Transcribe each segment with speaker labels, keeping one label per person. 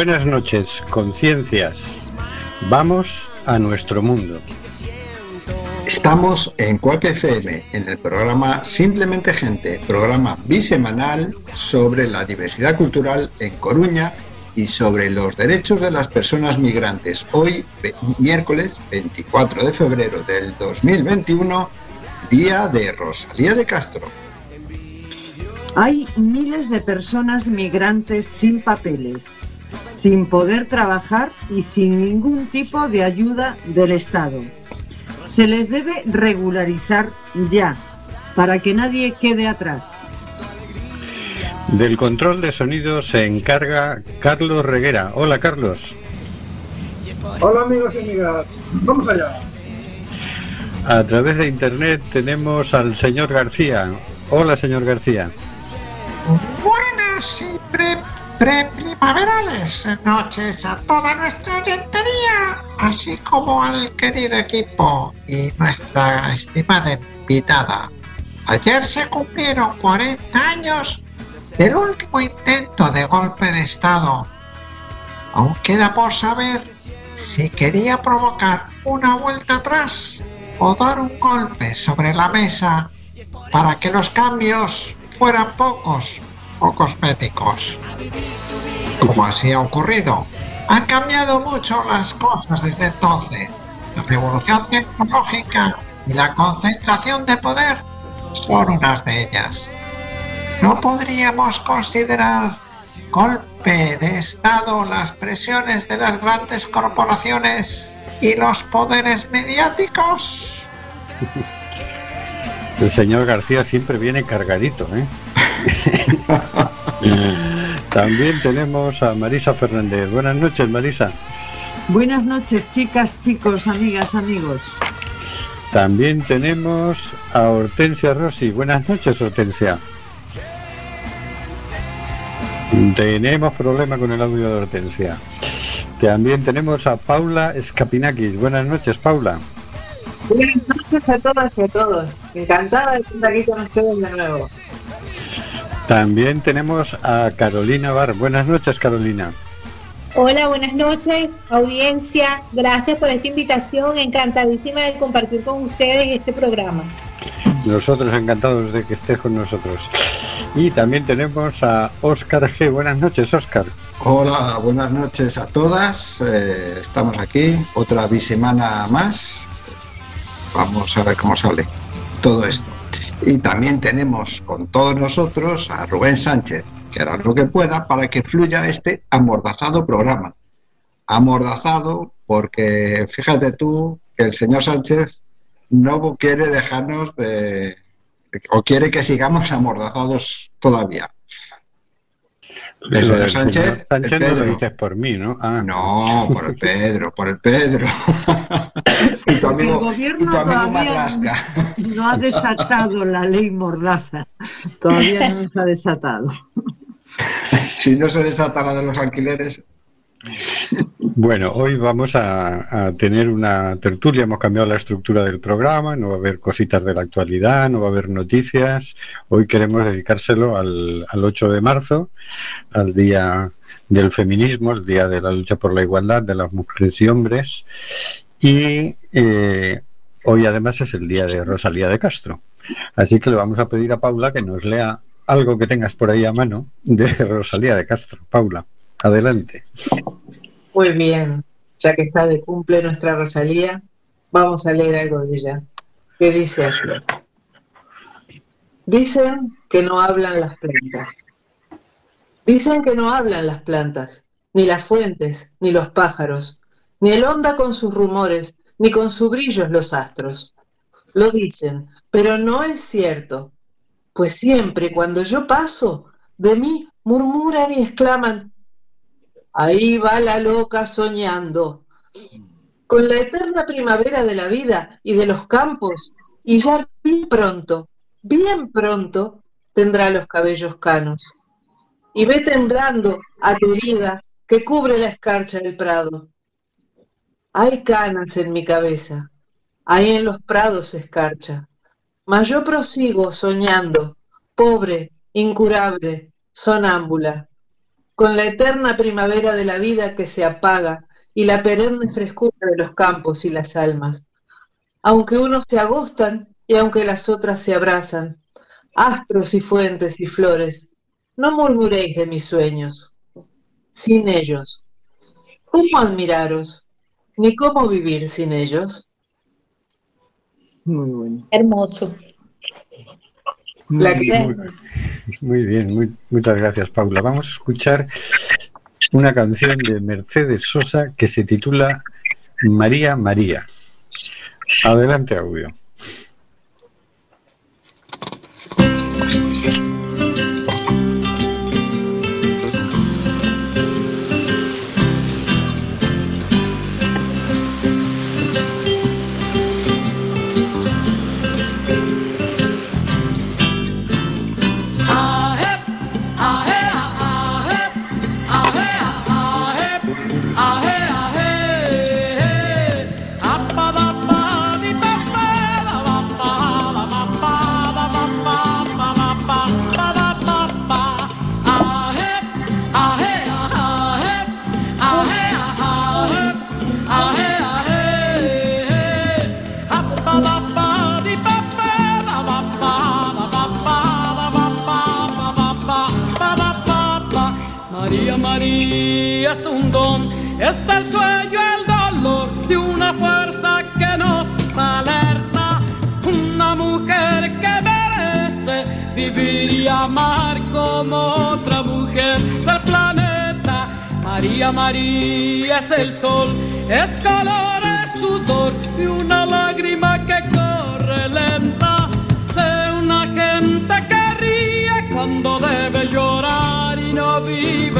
Speaker 1: Buenas noches, conciencias. Vamos a nuestro mundo.
Speaker 2: Estamos en Cuac FM, en el programa Simplemente Gente, programa bisemanal sobre la diversidad cultural en Coruña y sobre los derechos de las personas migrantes. Hoy, miércoles 24 de febrero del 2021, día de Rosalía de Castro.
Speaker 3: Hay miles de personas migrantes sin papeles, sin poder trabajar y sin ningún tipo de ayuda del Estado. Se les debe regularizar ya, para que nadie quede atrás.
Speaker 1: Del control de sonido se encarga Carlos Reguera. Hola Carlos.
Speaker 4: Hola amigos y amigas, vamos allá.
Speaker 1: A través de internet tenemos al señor García. Hola señor García.
Speaker 5: Buenas y pre-primaverales noches a toda nuestra oyentería, así como al querido equipo y nuestra estimada invitada. Ayer se cumplieron 40 años del último intento de golpe de Estado. Aún queda por saber si quería provocar una vuelta atrás o dar un golpe sobre la mesa para que los cambios fueran pocos o cosméticos. Como así ha ocurrido, han cambiado mucho las cosas desde entonces. La revolución tecnológica y la concentración de poder son unas de ellas. ¿No podríamos considerar golpe de Estado las presiones de las grandes corporaciones y los poderes mediáticos?
Speaker 1: El señor García siempre viene cargadito, ¿eh? También tenemos a Marisa Fernández. Buenas noches, Marisa.
Speaker 3: Buenas noches, chicas, chicos, amigas, amigos.
Speaker 1: También tenemos a Hortensia Rossi. Buenas noches, Hortensia. Tenemos problema con el audio de Hortensia. También tenemos a Paula Escapinakis. Buenas noches, Paula.
Speaker 6: Buenas noches a todas y a todos. Encantada de estar aquí con ustedes de nuevo.
Speaker 1: También tenemos a Carolina Bar. Buenas noches, Carolina.
Speaker 7: Hola, buenas noches, audiencia. Gracias por esta invitación. Encantadísima de compartir con ustedes este programa.
Speaker 1: Nosotros encantados de que estés con nosotros. Y también tenemos a Óscar G. Buenas noches, Óscar.
Speaker 2: Hola, buenas noches a todas. Eh, estamos aquí, otra bisemana más. Vamos a ver cómo sale todo esto. Y también tenemos con todos nosotros a Rubén Sánchez, que hará lo que pueda para que fluya este amordazado programa. Amordazado porque fíjate tú que el señor Sánchez no quiere dejarnos de... o quiere que sigamos amordazados todavía.
Speaker 1: Eso de Sánchez, Sánchez no lo dices por mí, ¿no?
Speaker 2: Ah. No, por el Pedro, por el Pedro.
Speaker 3: y tu amigo, el gobierno No ha desatado la ley Mordaza. Todavía no se ha desatado.
Speaker 2: si no se desata la de los alquileres.
Speaker 1: Bueno, hoy vamos a, tener una tertulia, hemos cambiado la estructura del programa, no va a haber cositas de la actualidad, no va a haber noticias. Hoy queremos dedicárselo al, 8 de marzo, al Día del Feminismo, el Día de la Lucha por la Igualdad de las Mujeres y Hombres. Y eh, hoy además es el Día de Rosalía de Castro. Así que le vamos a pedir a Paula que nos lea algo que tengas por ahí a mano de Rosalía de Castro. Paula, adelante.
Speaker 6: Muy bien, ya que está de cumple nuestra Rosalía, vamos a leer algo de ella. ¿Qué dice así? Dicen que no hablan las plantas. Dicen que no hablan las plantas, ni las fuentes, ni los pájaros, ni el onda con sus rumores, ni con sus brillos los astros. Lo dicen, pero no es cierto, pues siempre cuando yo paso, de mí murmuran y exclaman, Ahí va la loca soñando. Con la eterna primavera de la vida y de los campos, y ya bien pronto, bien pronto, tendrá los cabellos canos. Y ve temblando a tu herida que cubre la escarcha del prado. Hay canas en mi cabeza, ahí en los prados escarcha. Mas yo prosigo soñando, pobre, incurable, sonámbula con la eterna primavera de la vida que se apaga y la perenne frescura de los campos y las almas. Aunque unos se agostan y aunque las otras se abrazan, astros y fuentes y flores, no murmuréis de mis sueños. Sin ellos, ¿cómo admiraros? Ni cómo vivir sin ellos.
Speaker 7: Muy bueno. Hermoso.
Speaker 1: Muy, muy, bien, muchas gracias Paula. Vamos a escuchar una canción de Mercedes Sosa que se titula María María. Adelante, audio.
Speaker 8: Es el sueño, el dolor de una fuerza que nos alerta. Una mujer que merece vivir y amar como otra mujer del planeta. María, María es el sol, es calor, es sudor y una lágrima que corre lenta. De una gente que ríe cuando debe llorar y no vive,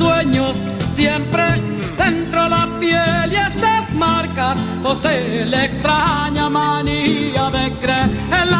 Speaker 8: sueños siempre dentro la piel y esas marcas posee la extraña manía de creer en la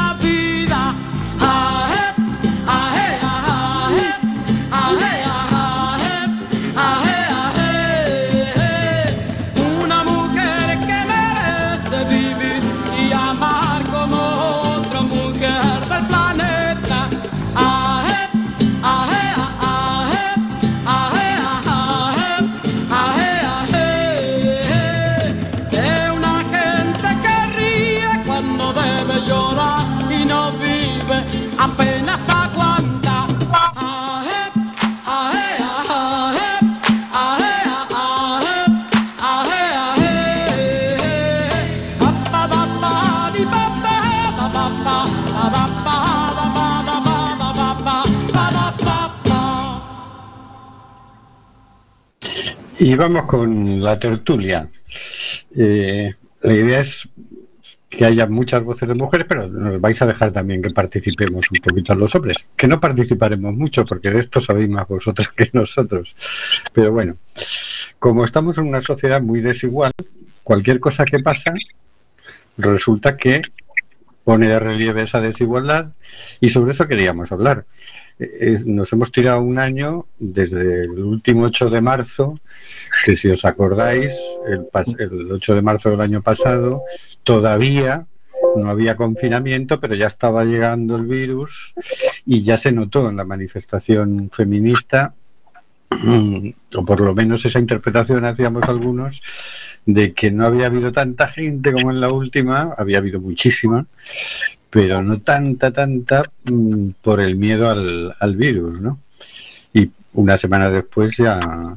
Speaker 8: vamos con la tertulia. Eh, la idea es que haya muchas voces de mujeres, pero nos vais a dejar también que participemos un poquito los hombres. Que no participaremos mucho, porque de esto sabéis más vosotros que nosotros. Pero bueno, como estamos en una sociedad muy desigual, cualquier cosa que pasa resulta que pone de relieve esa desigualdad y sobre eso queríamos hablar nos hemos tirado un año desde el último 8 de marzo, que si os acordáis, el, el 8 de marzo del año pasado, todavía no había confinamiento, pero ya estaba llegando el virus y ya se notó en la manifestación feminista, o por lo menos esa interpretación hacíamos algunos, de que no había habido tanta gente como en la última, había habido muchísima, pero no tanta, tanta mm, por el miedo al, virus, ¿no? Y una semana después ya,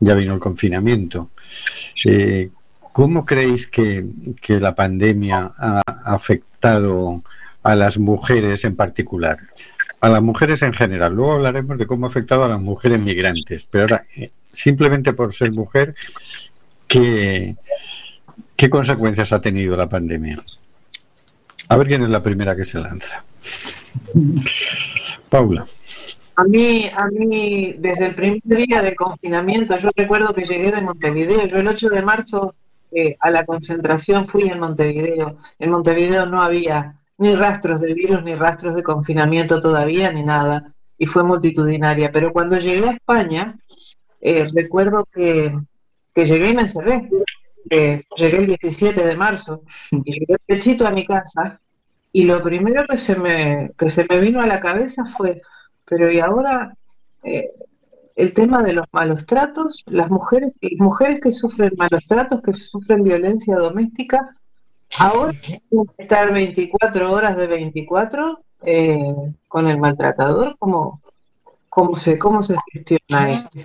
Speaker 8: ya vino el confinamiento. Eh, ¿Cómo creéis que, que, la pandemia ha afectado a las mujeres en particular? A las mujeres en general. Luego hablaremos de cómo ha afectado a las mujeres migrantes. Pero ahora, eh, simplemente por ser mujer, ¿qué, qué consecuencias ha tenido la pandemia? A ver quién es la primera que se lanza. Paula.
Speaker 6: A mí, a mí, desde el primer día de confinamiento, yo recuerdo que llegué de Montevideo. Yo el 8 de marzo eh, a la concentración fui en Montevideo. En Montevideo no había ni rastros de virus, ni rastros de confinamiento todavía, ni nada. Y fue multitudinaria. Pero cuando llegué a España, eh, recuerdo que, llegué y me encerré. llegué el 17 de marzo y llegué pechito a mi casa. Y lo primero que se me, que se me vino a la cabeza fue pero y ahora eh, el tema de los malos tratos, las mujeres, mujeres que sufren malos tratos, que sufren violencia doméstica, ahora tienen que estar 24 horas de 24 eh, con el maltratador, ¿cómo, cómo, se, ¿cómo se gestiona esto?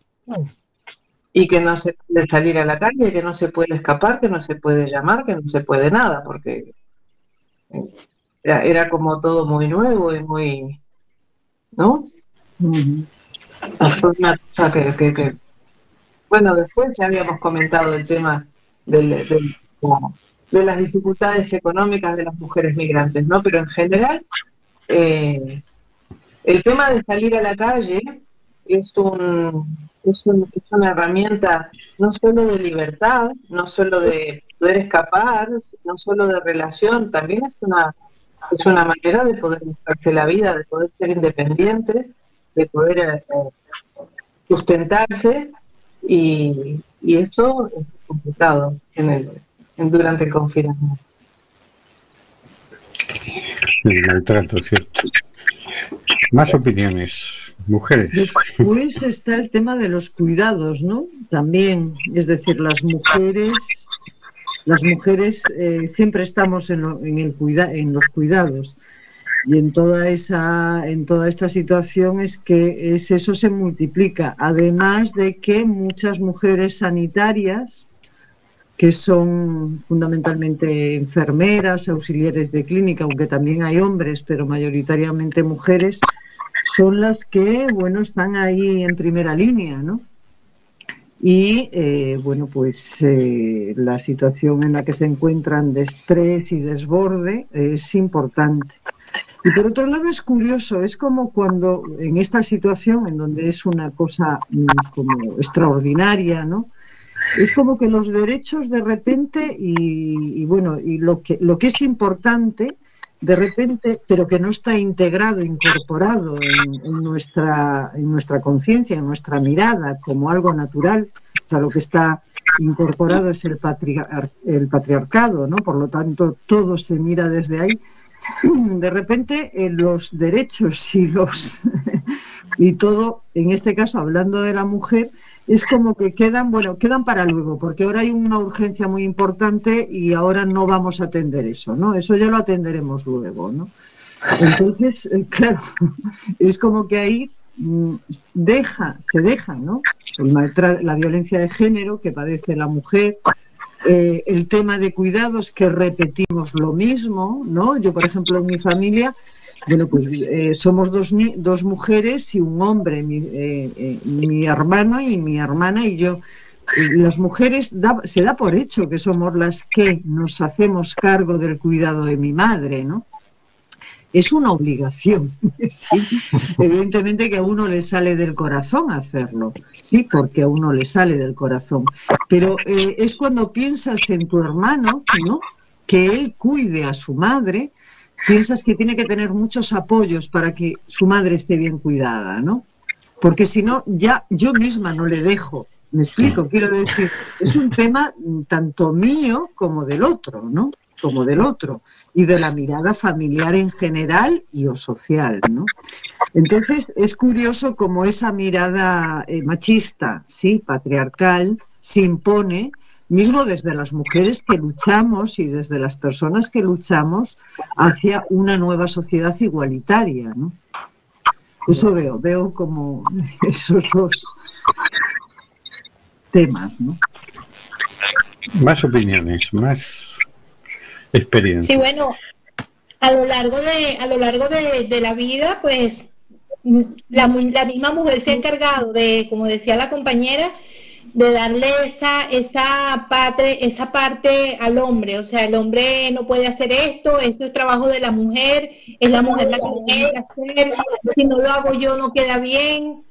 Speaker 6: Y que no se puede salir a la calle, que no se puede escapar, que no se puede llamar, que no se puede nada, porque era, era como todo muy nuevo y muy ¿no? una cosa que, bueno, después ya habíamos comentado el tema de las dificultades económicas de las mujeres migrantes, ¿no? Pero en general, eh, el tema de salir a la calle es, un, es, un, es una herramienta no solo de libertad, no solo de poder escapar, no solo de relación, también es una es una manera de poder buscarse la vida, de poder ser independiente, de poder eh, sustentarse y, eso es complicado en el, durante el confinamiento.
Speaker 1: El maltrato, cierto. Más opiniones, mujeres.
Speaker 3: Después está el tema de los cuidados, ¿no? También, es decir, las mujeres las mujeres eh, siempre estamos en, el cuida, en los cuidados y en toda esa en toda esta situación es que es, eso se multiplica además de que muchas mujeres sanitarias que son fundamentalmente enfermeras auxiliares de clínica aunque también hay hombres pero mayoritariamente mujeres son las que bueno están ahí en primera línea no y eh, bueno, pues eh, la situación en la que se encuentran de estrés y desborde es importante. Y por otro lado es curioso, es como cuando en esta situación, en donde es una cosa mm, como extraordinaria, ¿no? Es como que los derechos de repente y, bueno, y lo que, lo que es importante de repente, pero que no está integrado, incorporado en, nuestra, en nuestra conciencia, en nuestra mirada como algo natural, o sea, lo que está incorporado es el, el patriarcado, ¿no? Por lo tanto, todo se mira desde ahí. De repente, los derechos y los y todo, en este caso, hablando de la mujer, es como que quedan, bueno, quedan para luego, porque ahora hay una urgencia muy importante y ahora no vamos a atender eso, ¿no? Eso ya lo atenderemos luego, ¿no? Entonces, eh, claro, es como que ahí mm, deja, se deja, ¿no? la violencia de género que padece la mujer, eh, el tema de cuidados que repetimos lo mismo, ¿no? Yo, por ejemplo, en mi familia, bueno, pues eh, somos dos, dos mujeres y un hombre, mi, eh, mi, hermano y mi hermana y yo. Las mujeres se da por hecho que somos las que nos hacemos cargo del cuidado de mi madre, ¿no? Es una obligación. Evidentemente que a uno le sale del corazón hacerlo, sí, porque a uno le sale del corazón. Pero eh, es cuando piensas en tu hermano, ¿no? Que él cuide a su madre, piensas que tiene que tener muchos apoyos para que su madre esté bien cuidada, ¿no? Porque si no, ya yo misma no le dejo. Me explico, quiero decir, es un tema tanto mío como del otro, ¿no? Como del otro, y de la mirada familiar en general y o social. ¿no? Entonces, es curioso cómo esa mirada eh, machista, sí, patriarcal, se impone mismo desde las mujeres que luchamos y desde las personas que luchamos hacia una nueva sociedad igualitaria. ¿no? Eso veo, veo como esos dos temas. ¿no?
Speaker 1: Más opiniones, más experiencia.
Speaker 7: Sí, bueno, a lo largo de, a lo largo de, la vida, pues la, la, misma mujer se ha encargado de, como decía la compañera, de darle esa, esa, parte, esa parte al hombre. O sea, el hombre no puede hacer esto, esto es trabajo de la mujer, es la mujer la que tiene que hacer, si no lo hago yo no queda bien.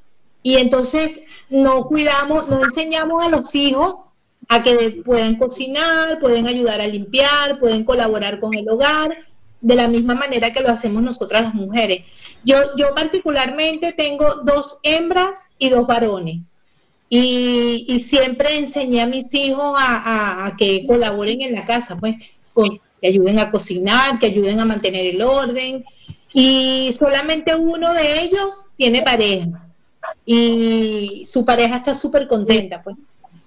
Speaker 7: Y entonces no cuidamos, no enseñamos a los hijos a que puedan cocinar, pueden ayudar a limpiar, pueden colaborar con el hogar, de la misma manera que lo hacemos nosotras las mujeres. Yo, yo particularmente tengo dos hembras y dos varones. Y, siempre enseñé a mis hijos a, que colaboren en la casa, pues, que ayuden a cocinar, que ayuden a mantener el orden. Y solamente uno de ellos tiene pareja. Y su pareja está súper contenta, pues,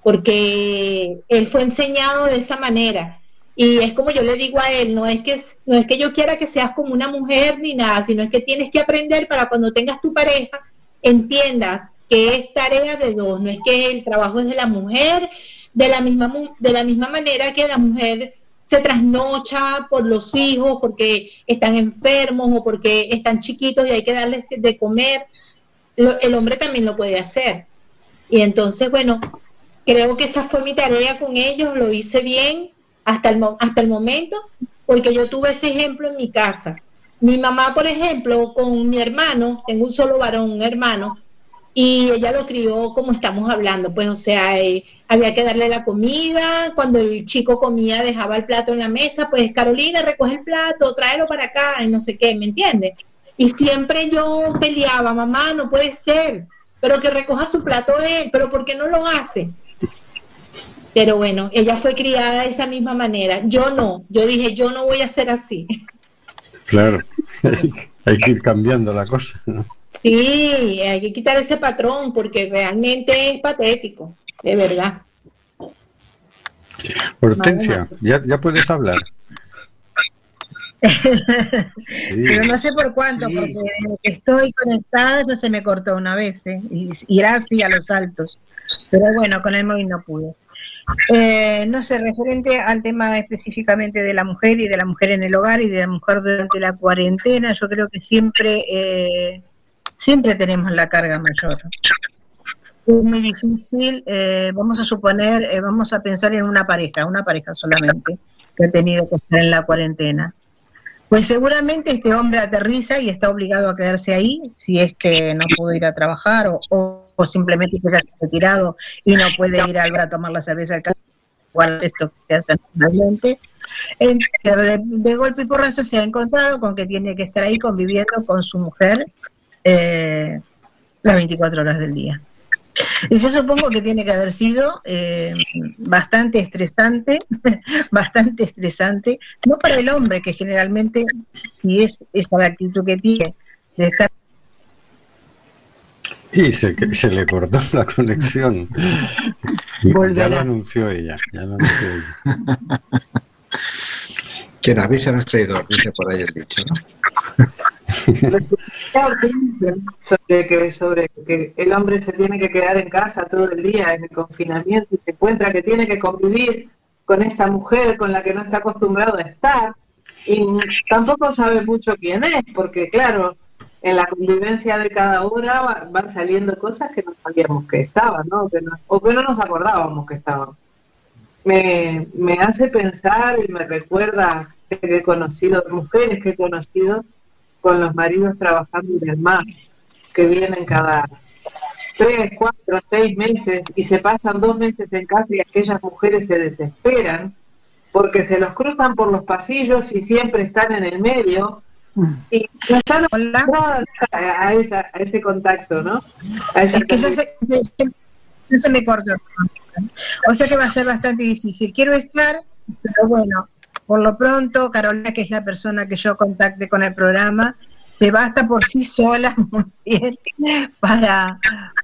Speaker 7: porque él fue enseñado de esa manera. Y es como yo le digo a él, no es que no es que yo quiera que seas como una mujer ni nada, sino es que tienes que aprender para cuando tengas tu pareja entiendas que es tarea de dos, no es que el trabajo es de la mujer, de la misma, de la misma manera que la mujer se trasnocha por los hijos porque están enfermos o porque están chiquitos y hay que darles de comer, el hombre también lo puede hacer. Y entonces, bueno, creo que esa fue mi tarea con ellos, lo hice bien hasta el, hasta el momento, porque yo tuve ese ejemplo en mi casa. Mi mamá, por ejemplo, con mi hermano, tengo un solo varón, un hermano, y ella lo crió como estamos hablando, pues o sea, eh, había que darle la comida, cuando el chico comía dejaba el plato en la mesa, pues Carolina recoge el plato, tráelo para acá y no sé qué, ¿me entiendes? Y siempre yo peleaba, mamá, no puede ser, pero que recoja su plato él, pero ¿por qué no lo hace? Pero bueno, ella fue criada de esa misma manera, yo no, yo dije, yo no voy a ser así.
Speaker 1: Claro, hay que ir cambiando la cosa, ¿no?
Speaker 7: Sí, hay que quitar ese patrón porque realmente es patético, de verdad.
Speaker 1: Hortensia, ya, ya puedes hablar.
Speaker 9: Pero no sé por cuánto, porque estoy conectada ya se me cortó una vez, ¿eh? y, y así a los saltos. Pero bueno, con el móvil no pude. Eh, no sé, referente al tema específicamente de la mujer y de la mujer en el hogar y de la mujer durante la cuarentena, yo creo que siempre eh, siempre tenemos la carga mayor. Es muy difícil, eh, vamos a suponer, eh, vamos a pensar en una pareja, una pareja solamente, que ha tenido que estar en la cuarentena. Pues seguramente este hombre aterriza y está obligado a quedarse ahí, si es que no pudo ir a trabajar o, simplemente queda retirado y no puede ir al bar a tomar la cerveza al o esto que hacen normalmente. De, de, golpe y porrazo se ha encontrado con que tiene que estar ahí conviviendo con su mujer eh, las 24 horas del día. Y yo supongo que tiene que haber sido eh, bastante estresante, bastante estresante, no para el hombre, que generalmente, si es esa la actitud que tiene, de estar...
Speaker 1: Y se, se le cortó la conexión. ya lo anunció ella. Ya lo anunció ella.
Speaker 2: Quien avisa no es traidor, dice por ahí el dicho, ¿no?
Speaker 6: sobre que, sobre que el hombre se tiene que quedar en casa todo el día en el confinamiento y se encuentra que tiene que convivir con esa mujer con la que no está acostumbrado a estar y tampoco sabe mucho quién es, porque claro, en la convivencia de cada hora van saliendo cosas que no sabíamos que estaban, ¿no? o que no nos acordábamos que estaban. Me, me hace pensar y me recuerda que he conocido mujeres que he conocido con los maridos trabajando en el mar, que vienen cada tres, cuatro, seis meses y se pasan dos meses en casa y aquellas mujeres se desesperan porque se los cruzan por los pasillos y siempre están en el medio y no están a, a, ese contacto, ¿no?
Speaker 9: es que se, se me cortó. O sea que va a ser bastante difícil. Quiero estar, pero bueno, por lo pronto, Carolina, que es la persona que yo contacte con el programa, se basta por sí sola muy bien para,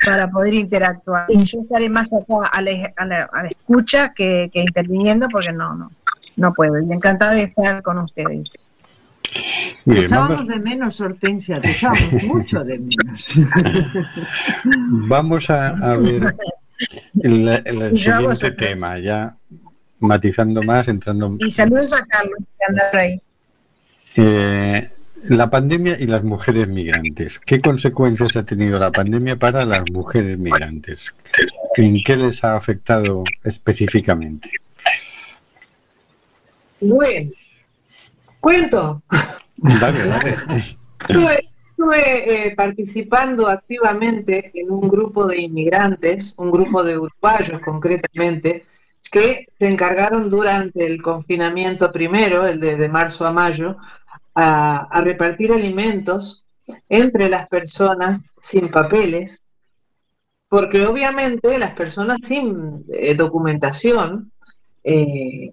Speaker 9: para poder interactuar. Y yo estaré más acá a la, escucha que, interviniendo porque no, no, no puedo. Y encantada de estar con ustedes.
Speaker 3: Te echábamos de menos, Hortensia, te echábamos mucho de menos.
Speaker 1: vamos a, ver el, el siguiente tema, ya matizando más, entrando...
Speaker 9: Y saludos a Carlos, que anda por ahí.
Speaker 1: Eh, la pandemia y las mujeres migrantes. ¿Qué consecuencias ha tenido la pandemia para las mujeres migrantes? ¿En qué les ha afectado específicamente?
Speaker 6: Bueno, cuento.
Speaker 1: Dale, dale.
Speaker 6: Estuve, eh, participando activamente en un grupo de inmigrantes, un grupo de uruguayos concretamente, que se encargaron durante el confinamiento primero, el de, marzo a mayo, a, repartir alimentos entre las personas sin papeles, porque obviamente las personas sin eh, documentación eh,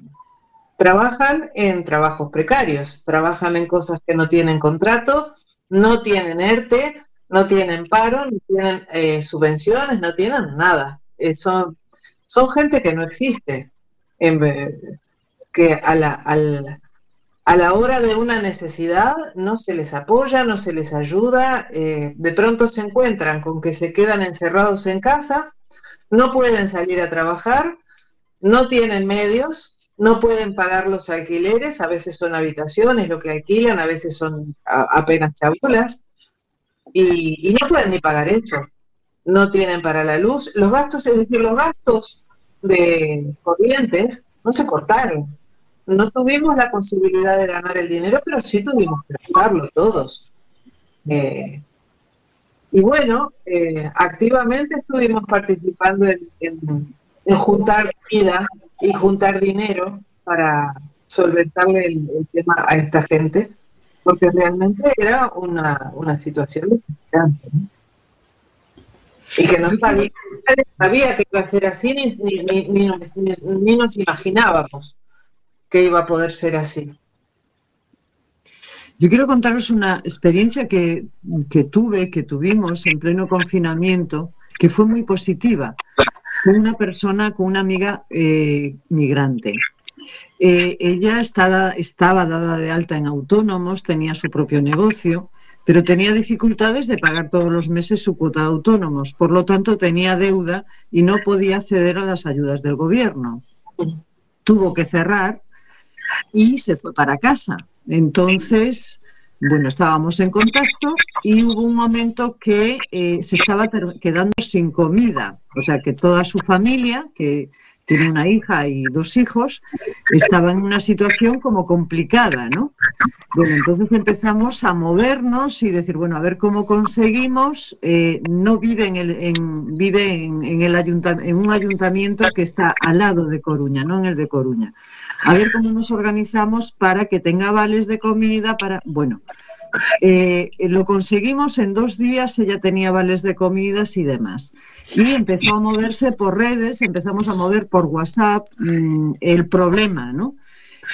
Speaker 6: trabajan en trabajos precarios, trabajan en cosas que no tienen contrato, no tienen ERTE, no tienen paro, no tienen eh, subvenciones, no tienen nada. son son gente que no existe, que a la, a la hora de una necesidad no se les apoya, no se les ayuda, eh, de pronto se encuentran con que se quedan encerrados en casa, no pueden salir a trabajar, no tienen medios, no pueden pagar los alquileres, a veces son habitaciones lo que alquilan, a veces son apenas chabulas, y, no pueden ni pagar eso no tienen para la luz. Los gastos, es decir, los gastos de corrientes no se cortaron. No tuvimos la posibilidad de ganar el dinero, pero sí tuvimos que gastarlo todos. Eh, y bueno, eh, activamente estuvimos participando en, juntar vida y juntar dinero para solventarle el, tema a esta gente, porque realmente era una, una situación desesperante. ¿no? Y que no sabía, sabía que iba a ser así, ni, nos imaginábamos que iba a poder ser así.
Speaker 3: Yo quiero contaros una experiencia que, tuve, que tuvimos en pleno confinamiento, que fue muy positiva, una persona, con una amiga eh, migrante. Eh, ella estaba, estaba dada de alta en autónomos, tenía su propio negocio pero tenía dificultades de pagar todos los meses su cuota de autónomos, por lo tanto tenía deuda y no podía acceder a las ayudas del gobierno. Tuvo que cerrar y se fue para casa. Entonces, bueno, estábamos en contacto y hubo un momento que eh, se estaba quedando sin comida, o sea que toda su familia, que tiene una hija y dos hijos, estaba en una situación como complicada, ¿no? Bueno, entonces empezamos a movernos y decir, bueno, a ver cómo conseguimos, eh, no vive en el, en, vive en, el en un ayuntamiento que está al lado de Coruña, no en el de Coruña. A ver cómo nos organizamos para que tenga vales de comida, para, bueno, eh, lo conseguimos en dos días, ella tenía vales de comidas y demás. Y empezó a moverse por redes, empezamos a mover por WhatsApp mm, el problema, ¿no?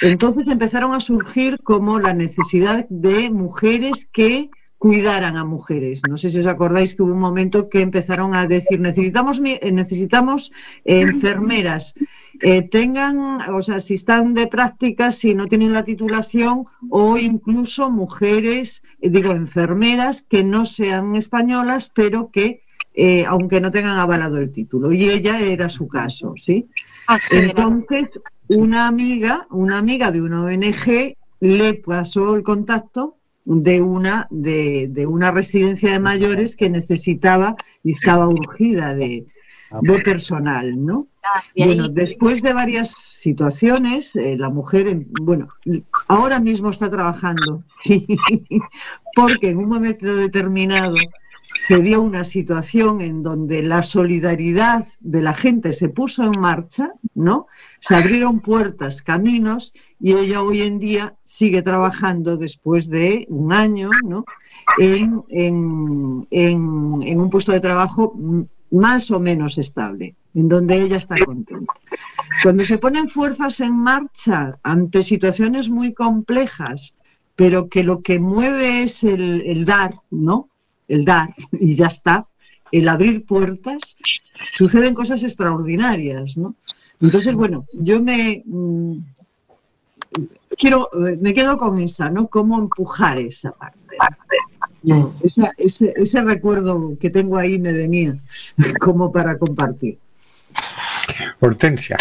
Speaker 3: Entonces empezaron a surgir como la necesidad de mujeres que cuidaran a mujeres. No sé si os acordáis que hubo un momento que empezaron a decir necesitamos necesitamos enfermeras eh, tengan, o sea, si están de prácticas, si no tienen la titulación, o incluso mujeres, eh, digo, enfermeras que no sean españolas, pero que, eh, aunque no tengan avalado el título. Y ella era su caso, ¿sí? Ah, Entonces, una amiga, una amiga de una ONG le pasó el contacto de una, de, de, una residencia de mayores que necesitaba y estaba urgida de, de personal, ¿no? Ah, bueno, después de varias situaciones, eh, la mujer, bueno, ahora mismo está trabajando, porque en un momento determinado se dio una situación en donde la solidaridad de la gente se puso en marcha, ¿no? Se abrieron puertas, caminos, y ella hoy en día sigue trabajando después de un año, ¿no? En, en, en un puesto de trabajo más o menos estable, en donde ella está contenta. Cuando se ponen fuerzas en marcha ante situaciones muy complejas, pero que lo que mueve es el, dar, ¿no? El dar y ya está, el abrir puertas, suceden cosas extraordinarias, ¿no? Entonces, bueno, yo me mm, quiero, me quedo con esa, ¿no? Cómo empujar esa parte ese, recuerdo que tengo ahí me venía como para compartir.
Speaker 1: Hortensia.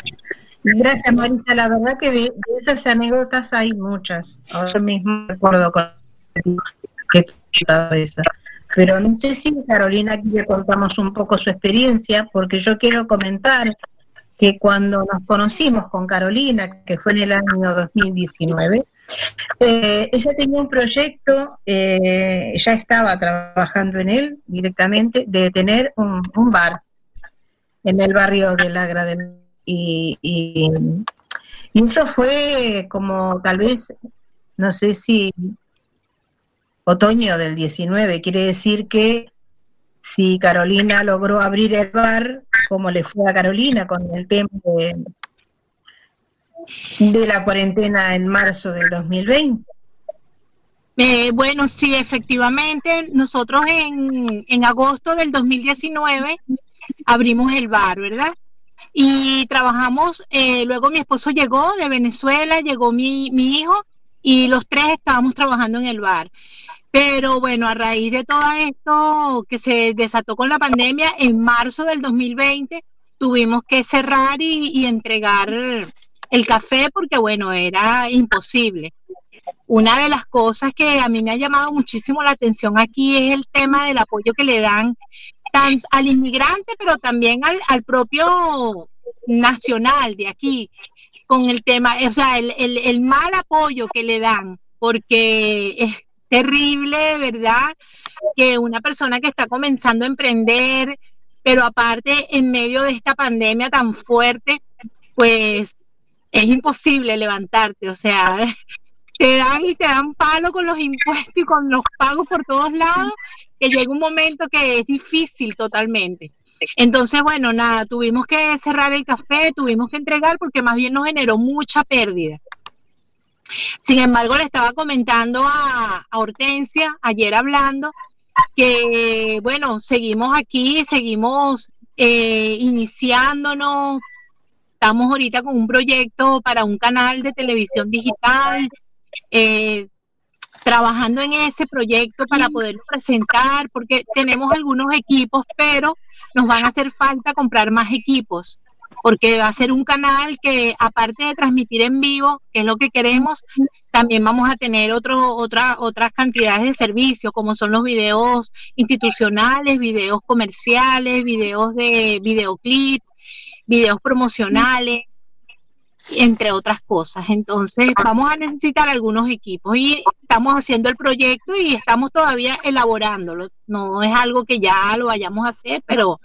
Speaker 9: Gracias, Marisa. La verdad que de, esas anécdotas hay muchas. Ahora mismo recuerdo con que esa. Pero no sé si Carolina aquí le contamos un poco su experiencia, porque yo quiero comentar que cuando nos conocimos con Carolina, que fue en el año 2019, eh, ella tenía un proyecto, eh, ya estaba trabajando en él directamente, de tener un, bar en el barrio de la y, y, y eso fue como tal vez, no sé si otoño del 19, quiere decir que si Carolina logró abrir el bar, como le fue a Carolina con el tema de, la cuarentena en marzo del 2020.
Speaker 7: Eh, bueno, sí, efectivamente, nosotros en, en agosto del 2019 abrimos el bar, ¿verdad? Y trabajamos, eh, luego mi esposo llegó de Venezuela, llegó mi, mi hijo y los tres estábamos trabajando en el bar. Pero bueno, a raíz de todo esto que se desató con la pandemia, en marzo del 2020 tuvimos que cerrar y, entregar el café porque bueno, era imposible. Una de las cosas que a mí me ha llamado muchísimo la atención aquí es el tema del apoyo que le dan tanto al inmigrante, pero también al, al propio nacional de aquí, con el tema, o sea, el, el, el mal apoyo que le dan, porque es, terrible, ¿verdad? Que una persona que está comenzando a emprender, pero aparte en medio de esta pandemia tan fuerte, pues es imposible levantarte, o sea, te dan y te dan palo con los impuestos y con los pagos por todos lados, que llega un momento que es difícil totalmente. Entonces, bueno, nada, tuvimos que cerrar el café, tuvimos que entregar porque más bien nos generó mucha pérdida. Sin embargo, le estaba comentando a, Hortensia ayer hablando que, bueno, seguimos aquí, seguimos eh, iniciándonos, estamos ahorita con un proyecto para un canal de televisión digital, eh, trabajando en ese proyecto para poderlo presentar, porque tenemos algunos equipos, pero nos van a hacer falta comprar más equipos porque va a ser un canal que aparte de transmitir en vivo, que es lo que queremos, también vamos a tener otro, otra, otras cantidades de servicios, como son los videos institucionales, videos comerciales, videos de videoclip, videos promocionales, entre otras cosas. Entonces, vamos a necesitar algunos equipos y estamos haciendo el proyecto y estamos todavía elaborándolo. No es algo que ya lo vayamos a hacer, pero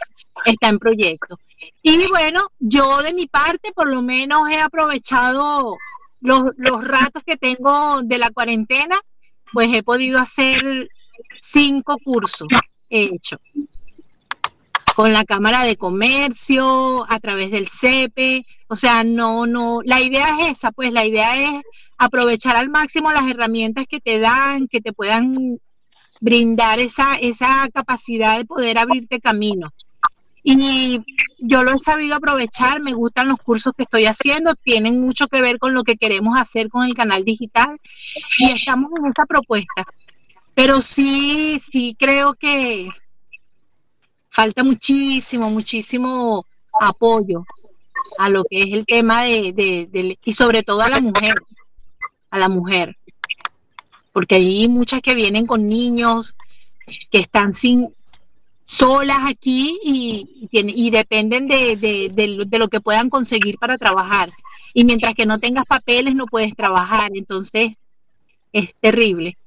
Speaker 7: está en proyecto. Y bueno, yo de mi parte por lo menos he aprovechado los, ratos que tengo de la cuarentena, pues he podido hacer cinco cursos, he hecho con la Cámara de Comercio, a través del CEPE, o sea, no, no, la idea es esa, pues la idea es aprovechar al máximo las herramientas que te dan, que te puedan brindar esa, esa capacidad de poder abrirte camino. Y yo lo he sabido aprovechar, me gustan los cursos que estoy haciendo, tienen mucho que ver con lo que queremos hacer con el canal digital y estamos en esa propuesta. Pero sí, sí creo que falta muchísimo, muchísimo apoyo a lo que es el tema de, de, y sobre todo a la mujer, a la mujer, porque hay muchas que vienen con niños que están sin solas aquí y, y dependen de, de, lo que puedan conseguir para trabajar. Y mientras que no tengas papeles no puedes trabajar, entonces es terrible.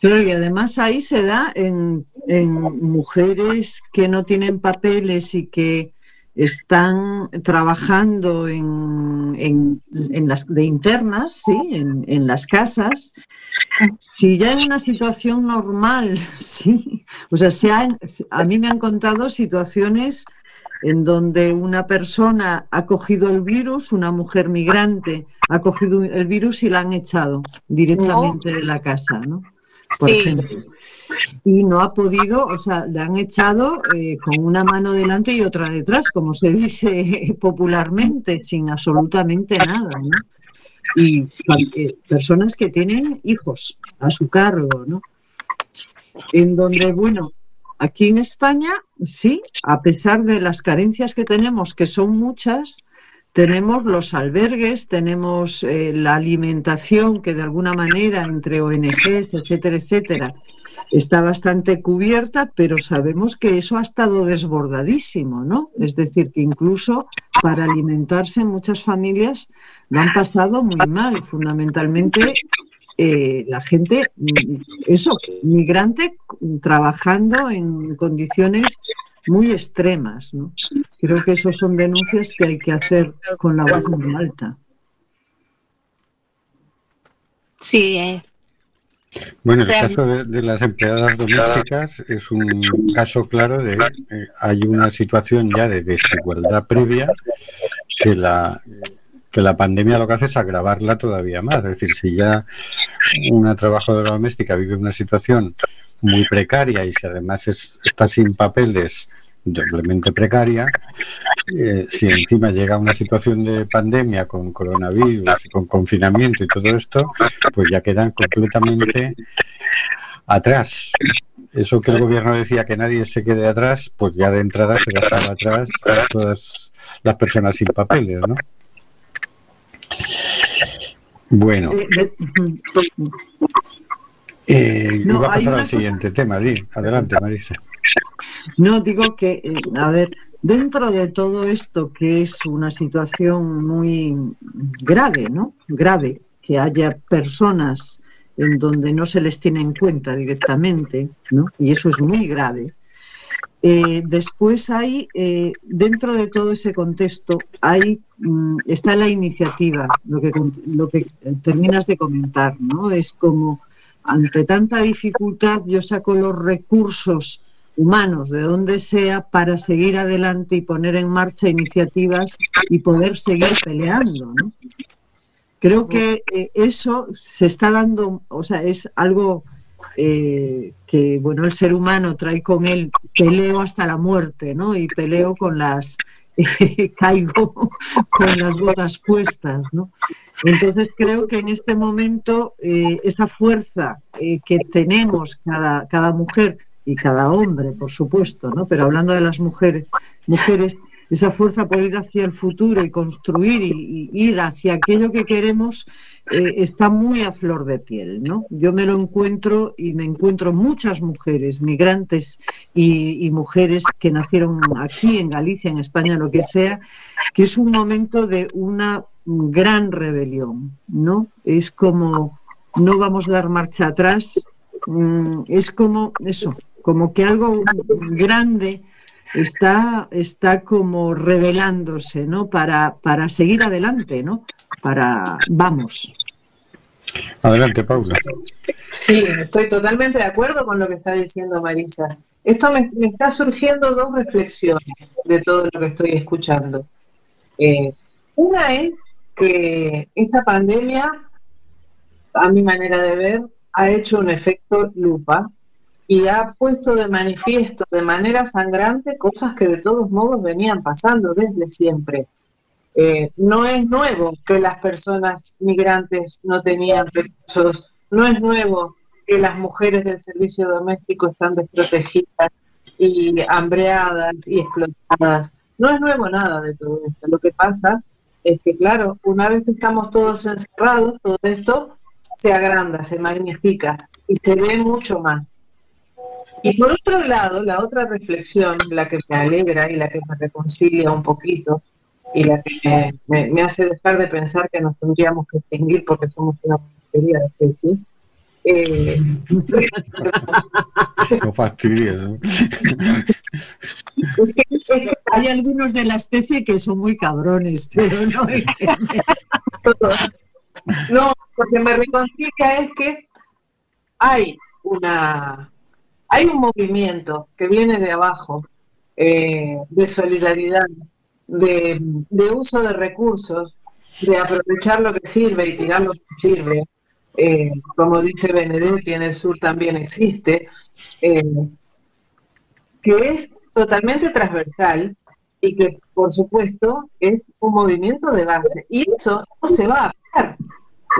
Speaker 3: Claro, y además ahí se da en, en mujeres que no tienen papeles y que están trabajando en, en, las de internas, ¿sí? en, las casas, y ya en una situación normal, ¿sí? o sea, se a mí me han contado situaciones en donde una persona ha cogido el virus, una mujer migrante ha cogido el virus y la han echado directamente de la casa, ¿no? Por ejemplo y no ha podido, o sea, le han echado eh, con una mano delante y otra detrás, como se dice popularmente, sin absolutamente nada, ¿no? Y eh, personas que tienen hijos a su cargo, ¿no? En donde, bueno, aquí en España, sí, a pesar de las carencias que tenemos, que son muchas, tenemos los albergues, tenemos eh, la alimentación que de alguna manera entre ONGs, etcétera, etcétera, está bastante cubierta, pero sabemos que eso ha estado desbordadísimo, ¿no? Es decir, que incluso para alimentarse muchas familias lo han pasado muy mal, fundamentalmente eh, la gente, mm, eso, migrante trabajando en condiciones muy extremas. ¿no? Creo que esas son denuncias que hay que hacer con la voz muy alta.
Speaker 7: Sí. Eh.
Speaker 1: Bueno, el caso de, las empleadas domésticas es un caso claro de eh, hay una situación ya de desigualdad previa que la que la pandemia lo que hace es agravarla todavía más. Es decir, si ya una trabajadora doméstica vive una situación muy precaria y si además está sin papeles doblemente precaria, eh, si encima llega una situación de pandemia con coronavirus, con confinamiento y todo esto, pues ya quedan completamente atrás. Eso que el gobierno decía que nadie se quede atrás, pues ya de entrada se dejaba atrás todas las personas sin papeles, ¿no? Bueno. Eh, no, a pasar al siguiente tema, Di. Adelante, Marisa.
Speaker 3: No, digo que, eh, a ver, dentro de todo esto que es una situación muy grave, ¿no? Grave, que haya personas en donde no se les tiene en cuenta directamente, ¿no? Y eso es muy grave. Eh, después hay, eh, dentro de todo ese contexto, hay, mm, está la iniciativa, lo que, lo que terminas de comentar, ¿no? Es como, ante tanta dificultad, yo saco los recursos humanos de donde sea para seguir adelante y poner en marcha iniciativas y poder seguir peleando, ¿no? Creo que eh, eso se está dando, o sea, es algo eh, que bueno el ser humano trae con él peleo hasta la muerte no y peleo con las caigo con las botas puestas no entonces creo que en este momento eh, esta fuerza eh, que tenemos cada cada mujer y cada hombre por supuesto no pero hablando de las mujeres mujeres esa fuerza por ir hacia el futuro y construir y, ir hacia aquello que queremos eh, está muy a flor de piel, ¿no? Yo me lo encuentro y me encuentro muchas mujeres, migrantes y, mujeres que nacieron aquí en Galicia, en España, lo que sea, que es un momento de una gran rebelión, ¿no? Es como no vamos a dar marcha atrás, mm, es como eso, como que algo grande está, está como revelándose, ¿no? Para, para seguir adelante, ¿no? Para, vamos.
Speaker 1: Adelante, Paula.
Speaker 6: Sí, estoy totalmente de acuerdo con lo que está diciendo Marisa. Esto me, está surgiendo dos reflexiones de todo lo que estoy escuchando. Eh, una es que esta pandemia, a mi manera de ver, ha hecho un efecto lupa y ha puesto de manifiesto de manera sangrante cosas que de todos modos venían pasando desde siempre. Eh, no es nuevo que las personas migrantes no tenían recursos, no es nuevo que las mujeres del servicio doméstico están desprotegidas y hambreadas y explotadas. No es nuevo nada de todo esto. Lo que pasa es que, claro, una vez que estamos todos encerrados, todo esto se agranda, se magnifica y se ve mucho más. Y por otro lado, la otra reflexión, la que me alegra y la que me reconcilia un poquito, y la que me, hace dejar de pensar que nos tendríamos que extinguir porque somos una mayoría de especies. Eh,
Speaker 1: no fastidies,
Speaker 3: Hay algunos de la especie que son muy cabrones, pero no.
Speaker 6: no, porque me reconcilia es que hay una hay un movimiento que viene de abajo, eh, de solidaridad, de, uso de recursos, de aprovechar lo que sirve y tirar lo que sirve. Eh, como dice Benedetti, en el sur también existe, eh, que es totalmente transversal y que, por supuesto, es un movimiento de base. Y eso no se va a parar,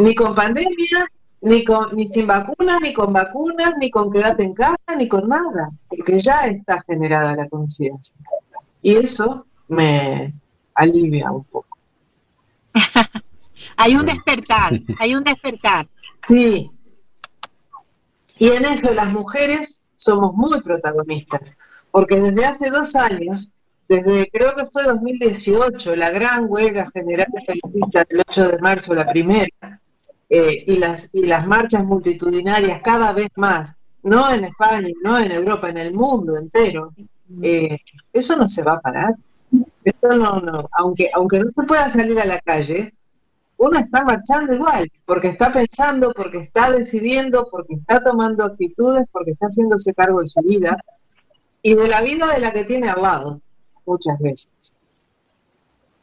Speaker 6: ni con pandemia, ni, con, ni sin vacunas, ni con vacunas, ni con quedarte en casa, ni con nada, porque ya está generada la conciencia. Y eso me alivia un poco.
Speaker 7: Hay un despertar, hay un despertar.
Speaker 6: Sí. Y en eso las mujeres somos muy protagonistas, porque desde hace dos años, desde creo que fue 2018, la gran huelga general feminista del 8 de marzo, la primera, eh, y, las, y las marchas multitudinarias cada vez más, no en España, no en Europa, en el mundo entero, eh, eso no se va a parar. Eso no, no, aunque, aunque no se pueda salir a la calle, uno está marchando igual, porque está pensando, porque está decidiendo, porque está tomando actitudes, porque está haciéndose cargo de su vida y de la vida de la que tiene al lado, muchas veces.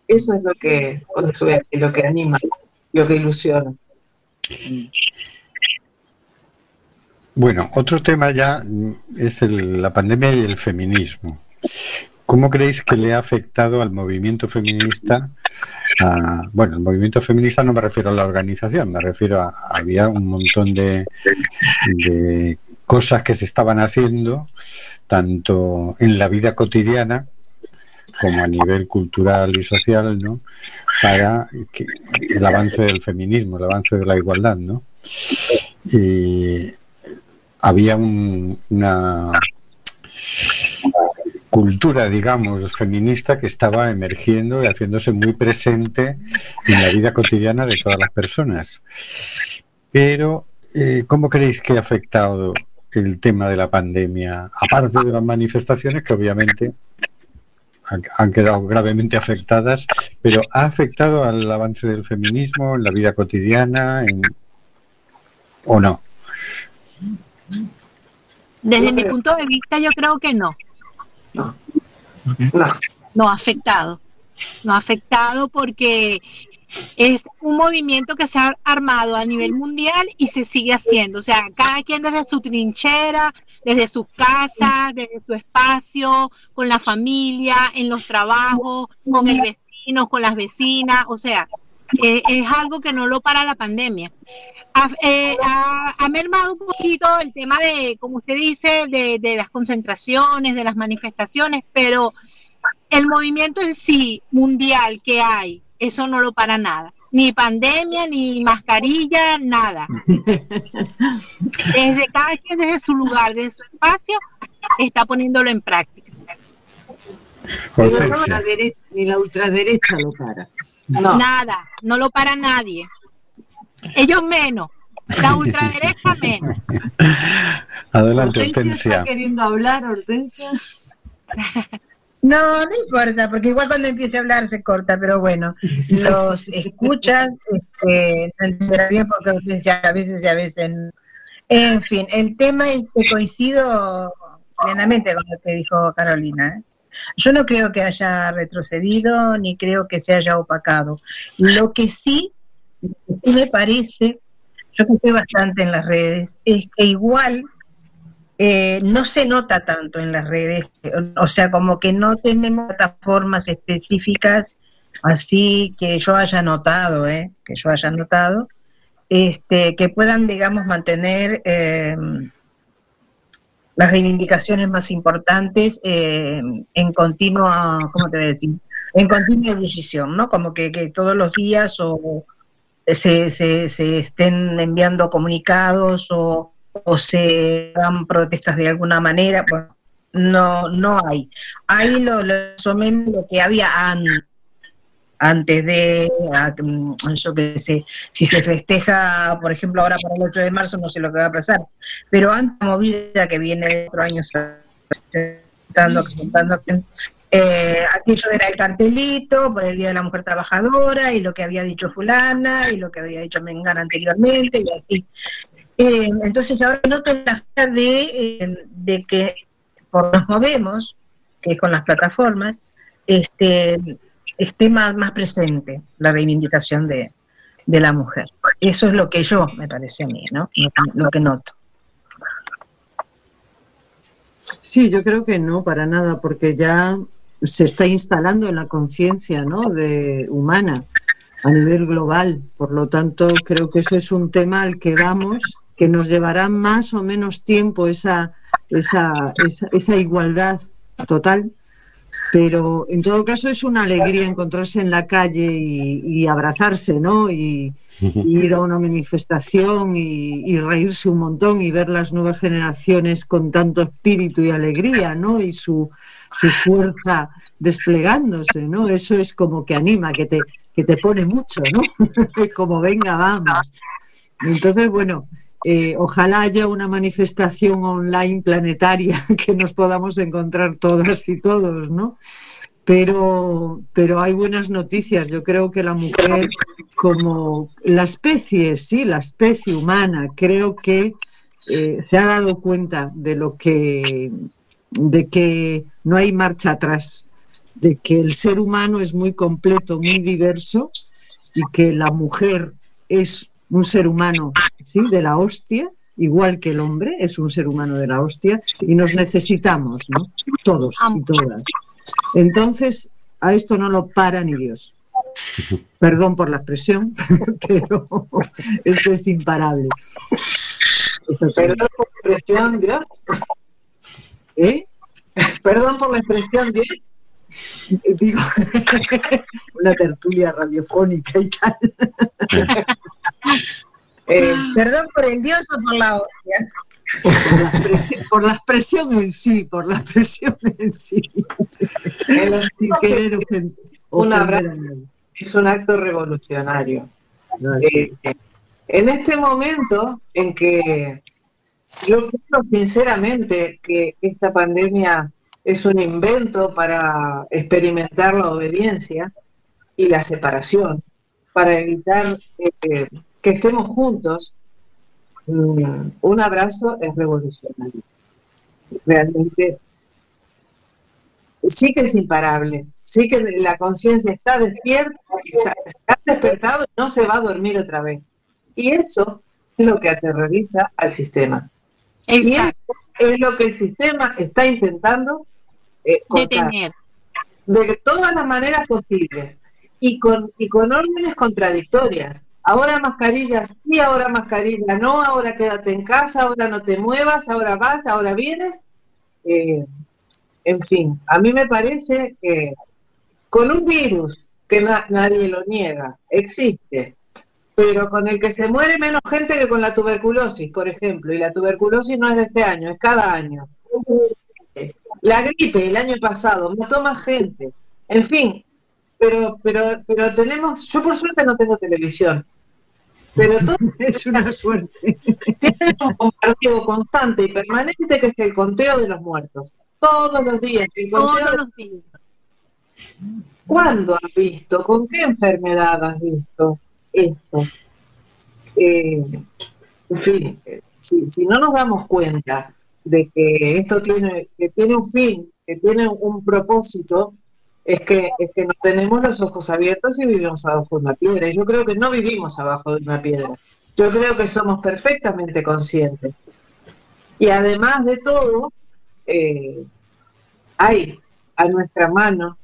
Speaker 6: Eso es lo que, lo que anima, lo que ilusiona.
Speaker 1: Bueno, otro tema ya es la pandemia y el feminismo. ¿Cómo creéis que le ha afectado al movimiento feminista? bueno, el movimiento feminista no me refiero a la organización, me refiero a, había un montón de, cosas que se estaban haciendo, tanto en la vida cotidiana como a nivel cultural y social, ¿no? Para el avance del feminismo, el avance de la igualdad, ¿no? Y había una cultura, digamos, feminista que estaba emergiendo y haciéndose muy presente en la vida cotidiana de todas las personas. Pero, eh, ¿cómo creéis que ha afectado el tema de la pandemia? Aparte de las manifestaciones que obviamente han, quedado gravemente afectadas, pero ¿ha afectado al avance del feminismo en la vida cotidiana o no?
Speaker 7: Desde mi punto de vista, yo creo que no. No. No. ha afectado. No ha afectado porque es un movimiento que se ha armado a nivel mundial y se sigue haciendo. O sea, cada quien desde su trinchera, desde sus casas, desde su espacio, con la familia, en los trabajos, con el vecino, con las vecinas. O sea, eh, es algo que no lo para la pandemia. Eh, ha, mermado un poquito el tema de, como usted dice, de, las concentraciones, de las manifestaciones, pero el movimiento en sí, mundial que hay, eso no lo para nada. Ni pandemia, ni mascarilla, nada. Desde cada quien, desde su lugar, desde su espacio, está poniéndolo en práctica.
Speaker 3: Ni la ultraderecha lo para.
Speaker 7: Nada, no lo para nadie. Ellos menos. La ultraderecha menos.
Speaker 1: Adelante, Hortensia.
Speaker 3: queriendo hablar, Hortensia?
Speaker 9: No, no importa, porque igual cuando empiece a hablar se corta, pero bueno, los escuchas, este, no entenderá bien porque Hortensia a veces y a veces En fin, el tema es que coincido plenamente con lo que dijo Carolina. ¿eh? Yo no creo que haya retrocedido ni creo que se haya opacado. Lo que sí me parece, yo que estoy bastante en las redes, es que igual eh, no se nota tanto en las redes, o sea, como que no tenemos plataformas específicas así que yo haya notado, ¿eh? que yo haya notado, este, que puedan, digamos, mantener eh, las reivindicaciones más importantes eh, en continua, ¿cómo te voy a decir? En continua ebullición, ¿no? Como que, que todos los días o se, se, se estén enviando comunicados o, se hagan protestas de alguna manera. Bueno, no, no hay. Hay lo, lo que había antes de, mm, yo qué sé, si se festeja, por ejemplo, ahora para el 8 de marzo, no sé lo que va a pasar, pero antes movida que viene de otro año presentando, presentando eh, aquello era el cartelito por el Día de la Mujer Trabajadora y lo que había dicho fulana y lo que había dicho Mengana anteriormente y así. Eh, entonces ahora noto la falta de, eh, de que por nos movemos, que es con las plataformas, este, esté más, más presente la reivindicación de, de la mujer. Eso es lo que yo, me parece a mí, ¿no? lo que noto.
Speaker 3: Sí, yo creo que no, para nada, porque ya se está instalando en la conciencia ¿no? de, humana a nivel global. Por lo tanto, creo que eso es un tema al que vamos, que nos llevará más o menos tiempo esa, esa, esa, igualdad total, pero en todo caso es una alegría encontrarse en la calle y, abrazarse, ¿no? Y, ir a una manifestación y, reírse un montón y ver las nuevas generaciones con tanto espíritu y alegría, ¿no? Y su, su fuerza desplegándose, ¿no? Eso es como que anima, que te, que te pone mucho, ¿no? como venga, vamos. Entonces, bueno, eh, ojalá haya una manifestación online planetaria que nos podamos encontrar todas y todos, ¿no? Pero, pero hay buenas noticias. Yo creo que la mujer, como la especie, sí, la especie humana, creo que eh, se ha dado cuenta de lo que, de que no hay marcha atrás, de que el ser humano es muy completo, muy diverso y que la mujer es un ser humano ¿sí? de la hostia, igual que el hombre es un ser humano de la hostia, y nos necesitamos, ¿no? Todos y todas. Entonces, a esto no lo para ni Dios. Perdón por la expresión, pero esto es imparable.
Speaker 6: Perdón por la expresión, Dios. ¿Eh? Perdón por la expresión, Dios.
Speaker 3: Digo, una tertulia radiofónica y tal.
Speaker 9: Eh, perdón por el dios o por la
Speaker 3: Por la, expresión en sí, por la expresión en sí.
Speaker 6: Sin querer un abrazo. es un acto revolucionario. Eh, en este momento en que yo creo sinceramente que esta pandemia es un invento para experimentar la obediencia y la separación, para evitar eh, que estemos juntos, mm, un abrazo es revolucionario. Realmente sí que es imparable, sí que la conciencia está despierta, está despertado y no se va a dormir otra vez. Y eso es lo que aterroriza al sistema. Y eso es lo que el sistema está intentando eh, detener. De todas las maneras posibles y con, y con órdenes contradictorias ahora mascarillas sí, ahora mascarilla no, ahora quédate en casa, ahora no te muevas, ahora vas, ahora vienes. Eh, en fin, a mí me parece que con un virus que nadie lo niega, existe, pero con el que se muere menos gente que con la tuberculosis, por ejemplo, y la tuberculosis no es de este año, es cada año. La gripe el año pasado mató más gente. En fin, pero, pero, pero tenemos, yo por suerte no tengo televisión, pero todo
Speaker 3: es una suerte.
Speaker 6: Tiene un compartido constante y permanente que es el conteo de los muertos. Todos los días.
Speaker 7: Todos los días.
Speaker 6: ¿Cuándo has visto? ¿Con qué enfermedad has visto esto? Eh, en fin, si, si no nos damos cuenta de que esto tiene, que tiene un fin, que tiene un propósito, es que, es que tenemos los ojos abiertos y vivimos abajo de una piedra. Yo creo que no vivimos abajo de una piedra. Yo creo que somos perfectamente conscientes. Y además de todo, eh, hay a nuestra mano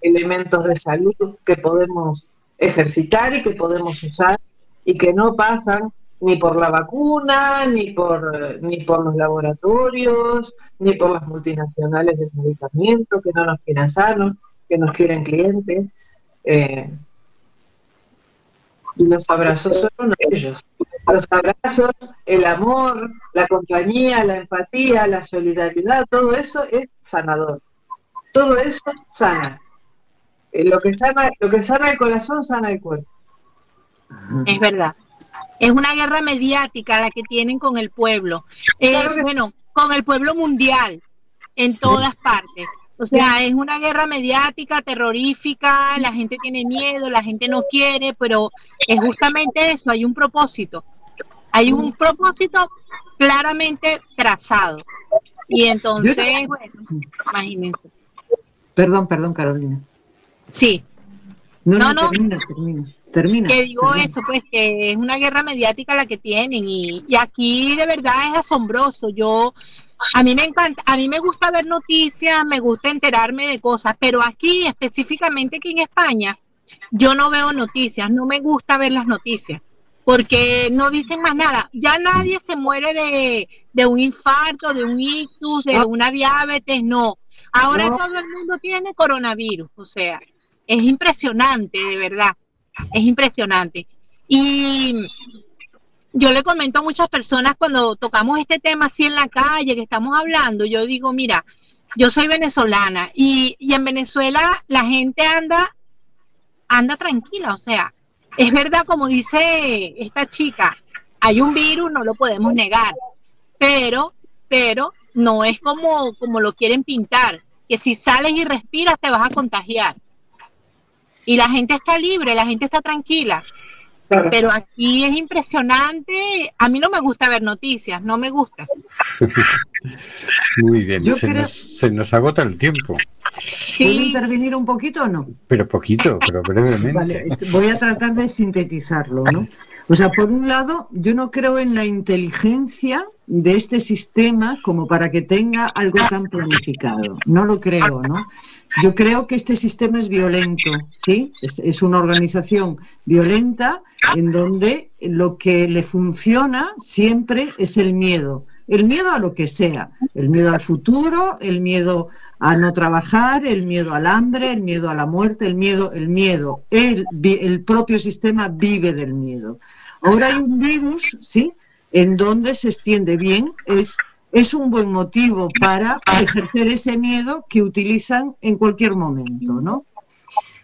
Speaker 6: elementos de salud que podemos ejercitar y que podemos usar y que no pasan ni por la vacuna, ni por, ni por los laboratorios, ni por las multinacionales de medicamentos que no nos financiaron que nos quieren clientes. Eh, y los abrazos son uno de ellos. Los abrazos, el amor, la compañía, la empatía, la solidaridad, todo eso es sanador. Todo eso sana. Eh, lo que sana, lo que sana el corazón sana el cuerpo.
Speaker 7: Es verdad. Es una guerra mediática la que tienen con el pueblo. Eh, bueno, con el pueblo mundial, en todas partes. O sea, es una guerra mediática, terrorífica, la gente tiene miedo, la gente no quiere, pero es justamente eso, hay un propósito. Hay un propósito claramente trazado. Y entonces, bueno, imagínense.
Speaker 3: Perdón, perdón, Carolina.
Speaker 7: Sí.
Speaker 3: No, no, Termina, termina,
Speaker 7: Que digo eso, pues que es una guerra mediática la que tienen y, y aquí de verdad es asombroso. Yo a mí me encanta, a mí me gusta ver noticias, me gusta enterarme de cosas, pero aquí específicamente aquí en España, yo no veo noticias, no me gusta ver las noticias, porque no dicen más nada. Ya nadie se muere de, un infarto, de un ictus, de ah. una diabetes, no. Ahora todo el mundo tiene coronavirus, o sea, es impresionante, de verdad, es impresionante. Y yo le comento a muchas personas cuando tocamos este tema así en la calle, que estamos hablando, yo digo, mira, yo soy venezolana y, y en Venezuela la gente anda, anda tranquila, o sea, es verdad como dice esta chica, hay un virus, no lo podemos negar, pero, pero no es como, como lo quieren pintar, que si sales y respiras te vas a contagiar. Y la gente está libre, la gente está tranquila. Pero aquí es impresionante. A mí no me gusta ver noticias, no me gusta.
Speaker 1: Muy bien, se, nos, agota el tiempo.
Speaker 3: ¿Puedo intervenir un poquito o no?
Speaker 1: Pero poquito, pero brevemente.
Speaker 3: voy a tratar de sintetizarlo, ¿no? O sea, por un lado, yo no creo en la inteligencia de este sistema como para que tenga algo tan planificado. No lo creo, ¿no? Yo creo que este sistema es violento, ¿sí? Es, una organización violenta en donde lo que le funciona siempre es el miedo. El miedo a lo que sea, el miedo al futuro, el miedo a no trabajar, el miedo al hambre, el miedo a la muerte, el miedo, el miedo. El, el propio sistema vive del miedo. Ahora hay un virus, ¿sí? En donde se extiende bien, es, es un buen motivo para ejercer ese miedo que utilizan en cualquier momento, ¿no?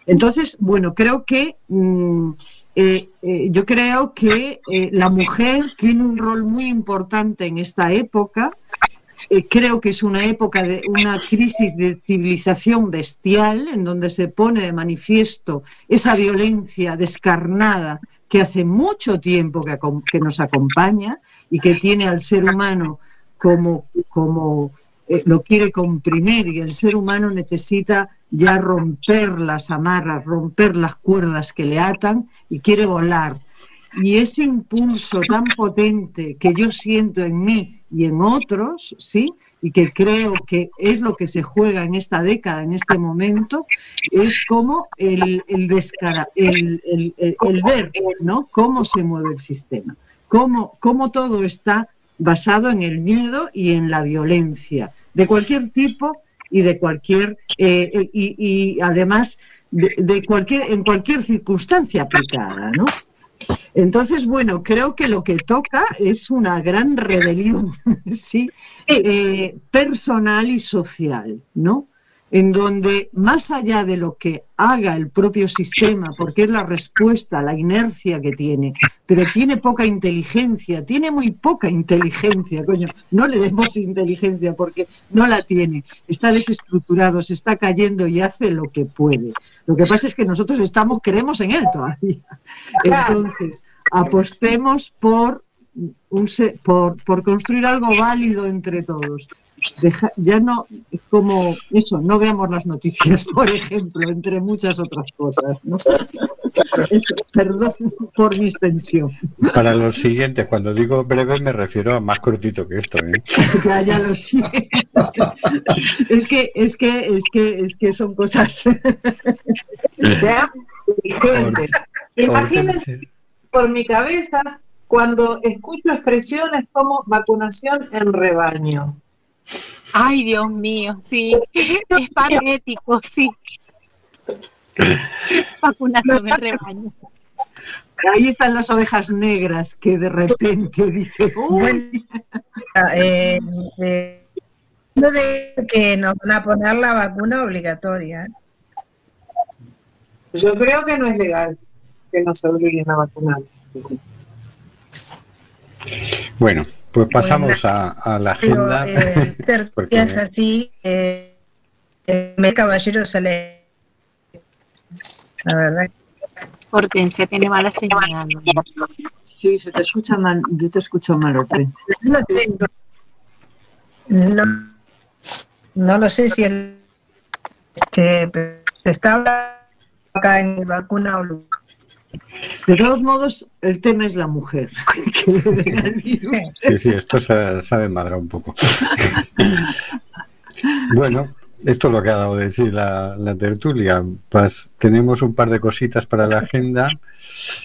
Speaker 3: Entonces, bueno, creo que mm, eh, eh, yo creo que eh, la mujer tiene un rol muy importante en esta época. Creo que es una época de una crisis de civilización bestial, en donde se pone de manifiesto esa violencia descarnada que hace mucho tiempo que, nos acompaña y que tiene al ser humano como, como lo quiere comprimir y el ser humano necesita ya romper las amarras, romper las cuerdas que le atan y quiere volar. Y ese impulso tan potente que yo siento en mí y en otros, ¿sí? Y que creo que es lo que se juega en esta década, en este momento, es como el, el, el, el, ver, ¿no? Cómo se mueve el sistema, cómo, cómo todo está basado en el miedo y en la violencia, de cualquier tipo y de cualquier eh, eh, y, además de, cualquier en cualquier circunstancia aplicada, ¿no? Entonces, bueno, creo que lo que toca es una gran rebelión, sí, eh, personal y social, ¿no? En donde más allá de lo que haga el propio sistema, porque es la respuesta, la inercia que tiene, pero tiene poca inteligencia, tiene muy poca inteligencia, coño, no le demos inteligencia porque no la tiene, está desestructurado, se está cayendo y hace lo que puede. Lo que pasa es que nosotros estamos, creemos en él todavía. Entonces, apostemos por, un, por, por construir algo válido entre todos ya no, como eso, no veamos las noticias, por ejemplo, entre muchas otras cosas. perdón por mi extensión.
Speaker 1: Para lo siguiente, cuando digo breve me refiero a más cortito que esto. ¿eh?
Speaker 3: ya, ya lo sé. es que, es que, es que, es que son cosas. Imagínense por mi cabeza cuando escucho expresiones como vacunación en rebaño.
Speaker 7: Ay, Dios mío, sí, es patético, sí. Vacunación en rebaño.
Speaker 3: Ahí están las ovejas negras que de repente dije, uy.
Speaker 9: Eh, eh, de que nos van a poner la vacuna obligatoria.
Speaker 3: Yo creo que no es legal que nos obliguen a vacunar.
Speaker 1: Bueno, pues pasamos a, la agenda.
Speaker 9: Pero, eh, es así, eh, eh, me caballero sale. La verdad.
Speaker 7: Hortensia tiene mala señal.
Speaker 3: Sí, se te escucha mal. Yo te escucho mal,
Speaker 9: No, no lo sé si el, este, está acá en vacuna o
Speaker 3: de todos modos, el tema es la mujer.
Speaker 1: sí, sí, esto se sabe madra un poco. bueno, esto es lo que ha dado de decir la, tertulia. Pues tenemos un par de cositas para la agenda.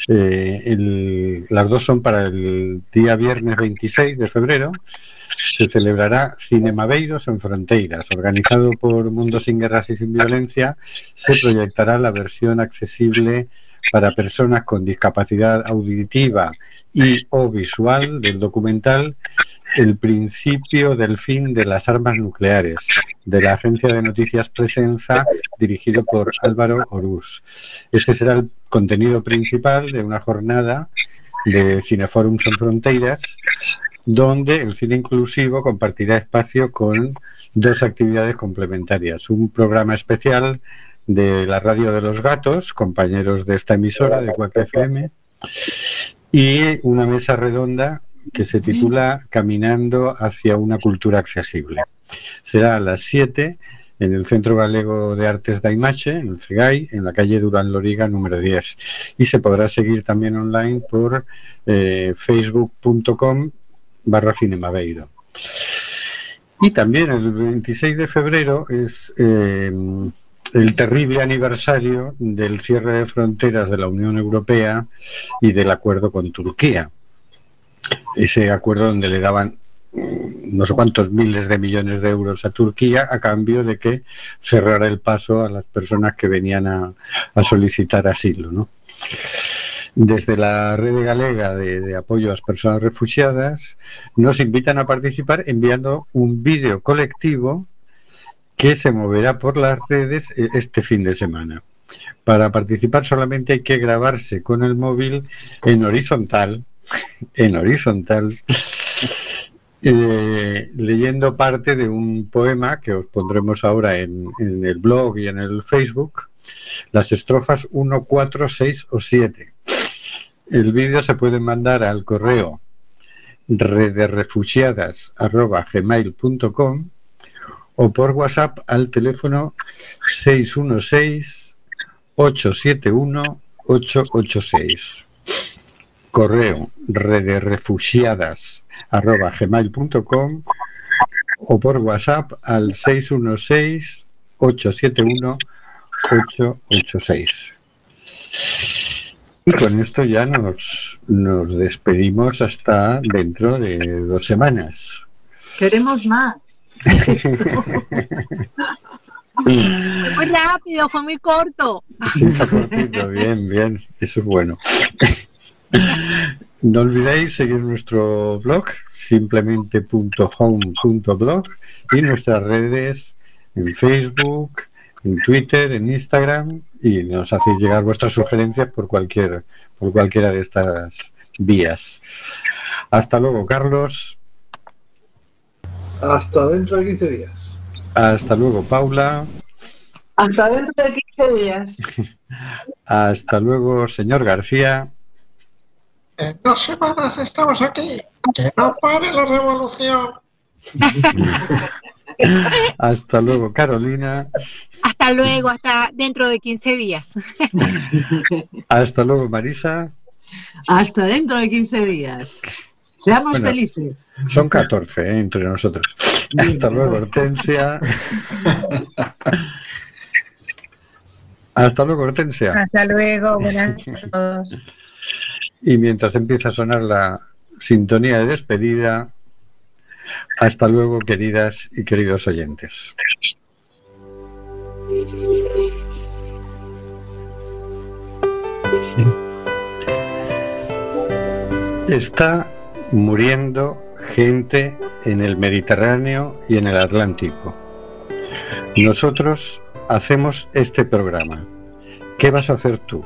Speaker 1: Eh, las dos son para el día viernes 26 de febrero. se celebrará Cinemaveiros en Fronteiras, organizado por Mundo Sin Guerras y Sin Violencia. Se proyectará la versión accesible para personas con discapacidad auditiva y o visual del documental El principio del fin de las armas nucleares, de la agencia de noticias Presenza, dirigido por Álvaro Orús. Ese será el contenido principal de una jornada de Cineforum Son Fronteras, donde el cine inclusivo compartirá espacio con dos actividades complementarias. Un programa especial de la Radio de los Gatos, compañeros de esta emisora, de Cuac FM, y una mesa redonda que se titula Caminando hacia una cultura accesible. Será a las 7 en el Centro Galego de Artes da Imache, en el CEGAI, en la calle Durán Loriga número 10. Y se podrá seguir también online por eh, facebook.com barra cinemaveiro. Y también el 26 de febrero es eh, el terrible aniversario del cierre de fronteras de la Unión Europea y del acuerdo con Turquía. Ese acuerdo donde le daban mm, no sé cuántos miles de millones de euros a Turquía a cambio de que cerrara el paso a las personas que venían a, solicitar asilo. ¿no? Desde la red galega de, de, apoyo a las personas refugiadas nos invitan a participar enviando un vídeo colectivo que se moverá por las redes eh, este fin de semana. Para participar solamente hay que grabarse con el móvil en horizontal, en horizontal, eh, leyendo parte de un poema que os pondremos ahora en, el blog y en el Facebook, las estrofas 1, 4, 6 o 7. El vídeo se puede mandar al correo rederefugiadas.gmail.com o por WhatsApp al teléfono 616-871-886. Correo rederefugiadas.gmail.com o por WhatsApp al 616-871-886. Y con esto ya nos, nos despedimos hasta dentro de dos semanas.
Speaker 3: Queremos más.
Speaker 7: Muy rápido, fue muy corto.
Speaker 1: Bien, bien, eso es bueno. No olvidéis seguir nuestro blog, simplemente.home.blog y nuestras redes en Facebook, en Twitter, en Instagram y nos hacéis llegar vuestras sugerencias por cualquier por cualquiera de estas vías. Hasta luego, Carlos.
Speaker 4: Hasta dentro de 15 días.
Speaker 1: Hasta luego, Paula.
Speaker 6: Hasta dentro de 15 días.
Speaker 1: Hasta luego, señor García.
Speaker 5: En dos semanas estamos aquí. Que no pare la revolución.
Speaker 1: hasta luego, Carolina.
Speaker 7: Hasta luego, hasta dentro de 15 días.
Speaker 1: hasta luego, Marisa.
Speaker 3: Hasta dentro de 15 días. Seamos felices.
Speaker 1: Son 14 ¿eh? entre nosotros. Hasta luego, Hortensia. Hasta luego, Hortensia.
Speaker 9: Hasta luego, buenas noches.
Speaker 1: Y mientras empieza a sonar la sintonía de despedida, hasta luego, queridas y queridos oyentes. Está muriendo gente en el Mediterráneo y en el Atlántico. Nosotros hacemos este programa. ¿Qué vas a hacer tú?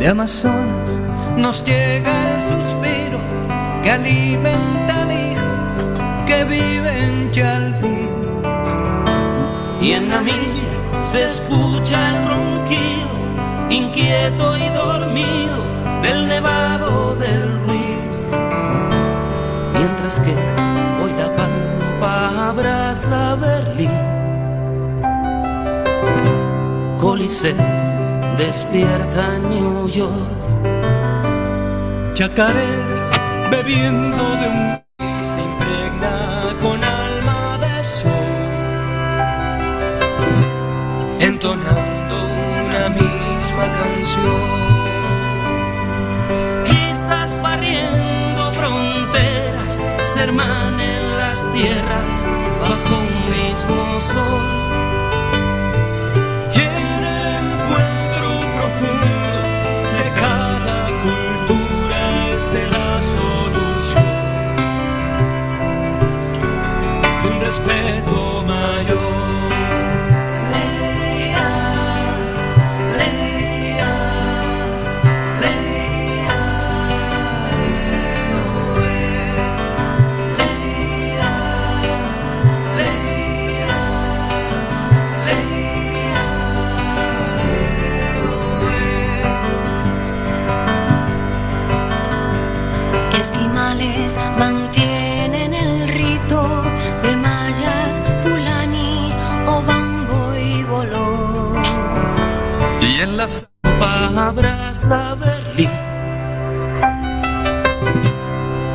Speaker 10: De Amazonas nos llega que alimenta al hijo que vive en Chalpí. Y en Namibia se escucha el ronquido, inquieto y dormido, del nevado del Ruiz. Mientras que hoy la pampa abraza Berlín. Coliseo despierta New York chacareras bebiendo de un se impregna con alma de sol, entonando una misma canción. Quizás barriendo fronteras, se hermanen las tierras bajo un mismo sol. Palabras a Berlín.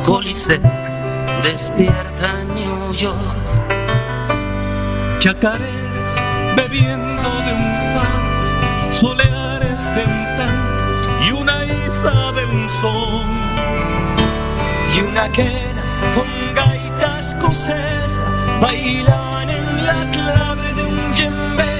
Speaker 10: Coliseo despierta New York. Chacareras bebiendo de un pan, soleares de un tan y una isa de un son. Y una quena con gaitas cosas bailan en la clave de un yembe